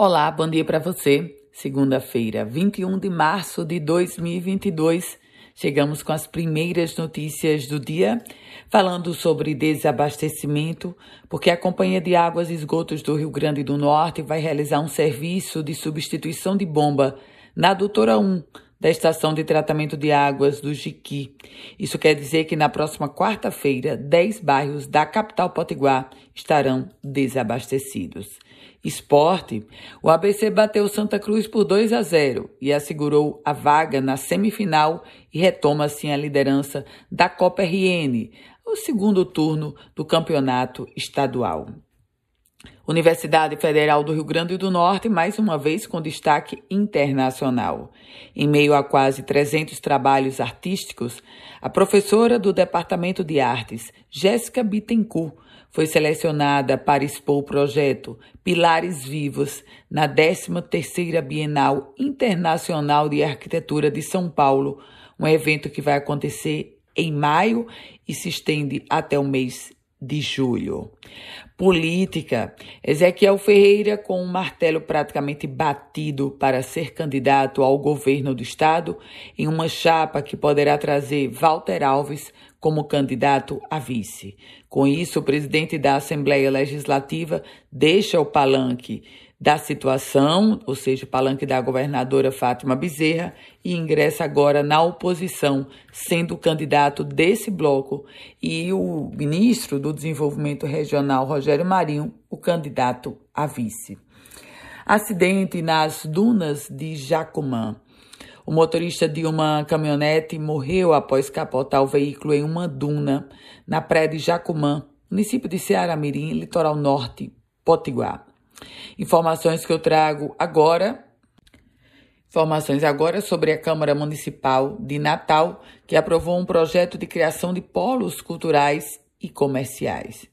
Olá, bom dia para você. Segunda-feira, 21 de março de 2022. Chegamos com as primeiras notícias do dia, falando sobre desabastecimento, porque a Companhia de Águas e Esgotos do Rio Grande do Norte vai realizar um serviço de substituição de bomba na Doutora 1 da estação de tratamento de águas do Jiqui. Isso quer dizer que na próxima quarta-feira, 10 bairros da capital potiguar estarão desabastecidos. Esporte, o ABC bateu Santa Cruz por 2 a 0 e assegurou a vaga na semifinal e retoma assim a liderança da Copa RN, o segundo turno do campeonato estadual. Universidade Federal do Rio Grande do Norte, mais uma vez com destaque internacional. Em meio a quase 300 trabalhos artísticos, a professora do Departamento de Artes, Jéssica Bittencourt, foi selecionada para expor o projeto Pilares Vivos na 13ª Bienal Internacional de Arquitetura de São Paulo, um evento que vai acontecer em maio e se estende até o mês de julho. Política. Ezequiel Ferreira, com um martelo praticamente batido para ser candidato ao governo do Estado, em uma chapa que poderá trazer Walter Alves como candidato a vice. Com isso, o presidente da Assembleia Legislativa deixa o palanque da situação, ou seja, palanque da governadora Fátima Bezerra, e ingressa agora na oposição, sendo candidato desse bloco, e o ministro do Desenvolvimento Regional, Rogério Marinho, o candidato a vice. Acidente nas dunas de Jacumã. O motorista de uma caminhonete morreu após capotar o veículo em uma duna na praia de Jacumã, município de Ceará Mirim, litoral norte, Potiguar. Informações que eu trago agora. Informações agora sobre a Câmara Municipal de Natal, que aprovou um projeto de criação de polos culturais e comerciais.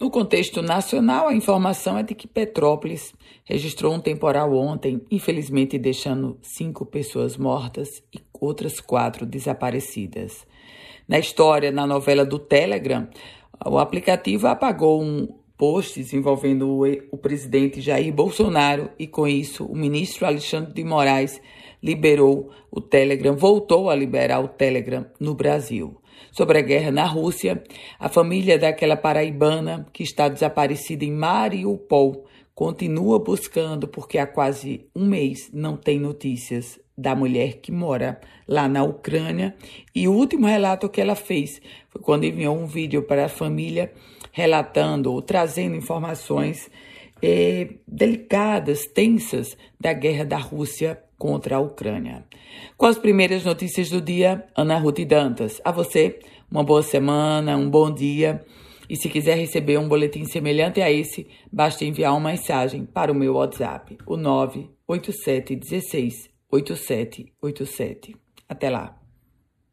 No contexto nacional, a informação é de que Petrópolis registrou um temporal ontem, infelizmente deixando cinco pessoas mortas e outras quatro desaparecidas. Na história, na novela do Telegram, o aplicativo apagou um posts envolvendo o, o presidente Jair Bolsonaro e, com isso, o ministro Alexandre de Moraes liberou o Telegram, voltou a liberar o Telegram no Brasil. Sobre a guerra na Rússia, a família daquela paraibana que está desaparecida em Mariupol continua buscando porque há quase um mês não tem notícias da mulher que mora lá na Ucrânia. E o último relato que ela fez foi quando enviou um vídeo para a família relatando ou trazendo informações eh, delicadas, tensas da guerra da Rússia contra a Ucrânia. Com as primeiras notícias do dia, Ana Ruth Dantas. A você, uma boa semana, um bom dia. E se quiser receber um boletim semelhante a esse, basta enviar uma mensagem para o meu WhatsApp, o 98716 8787. Até lá.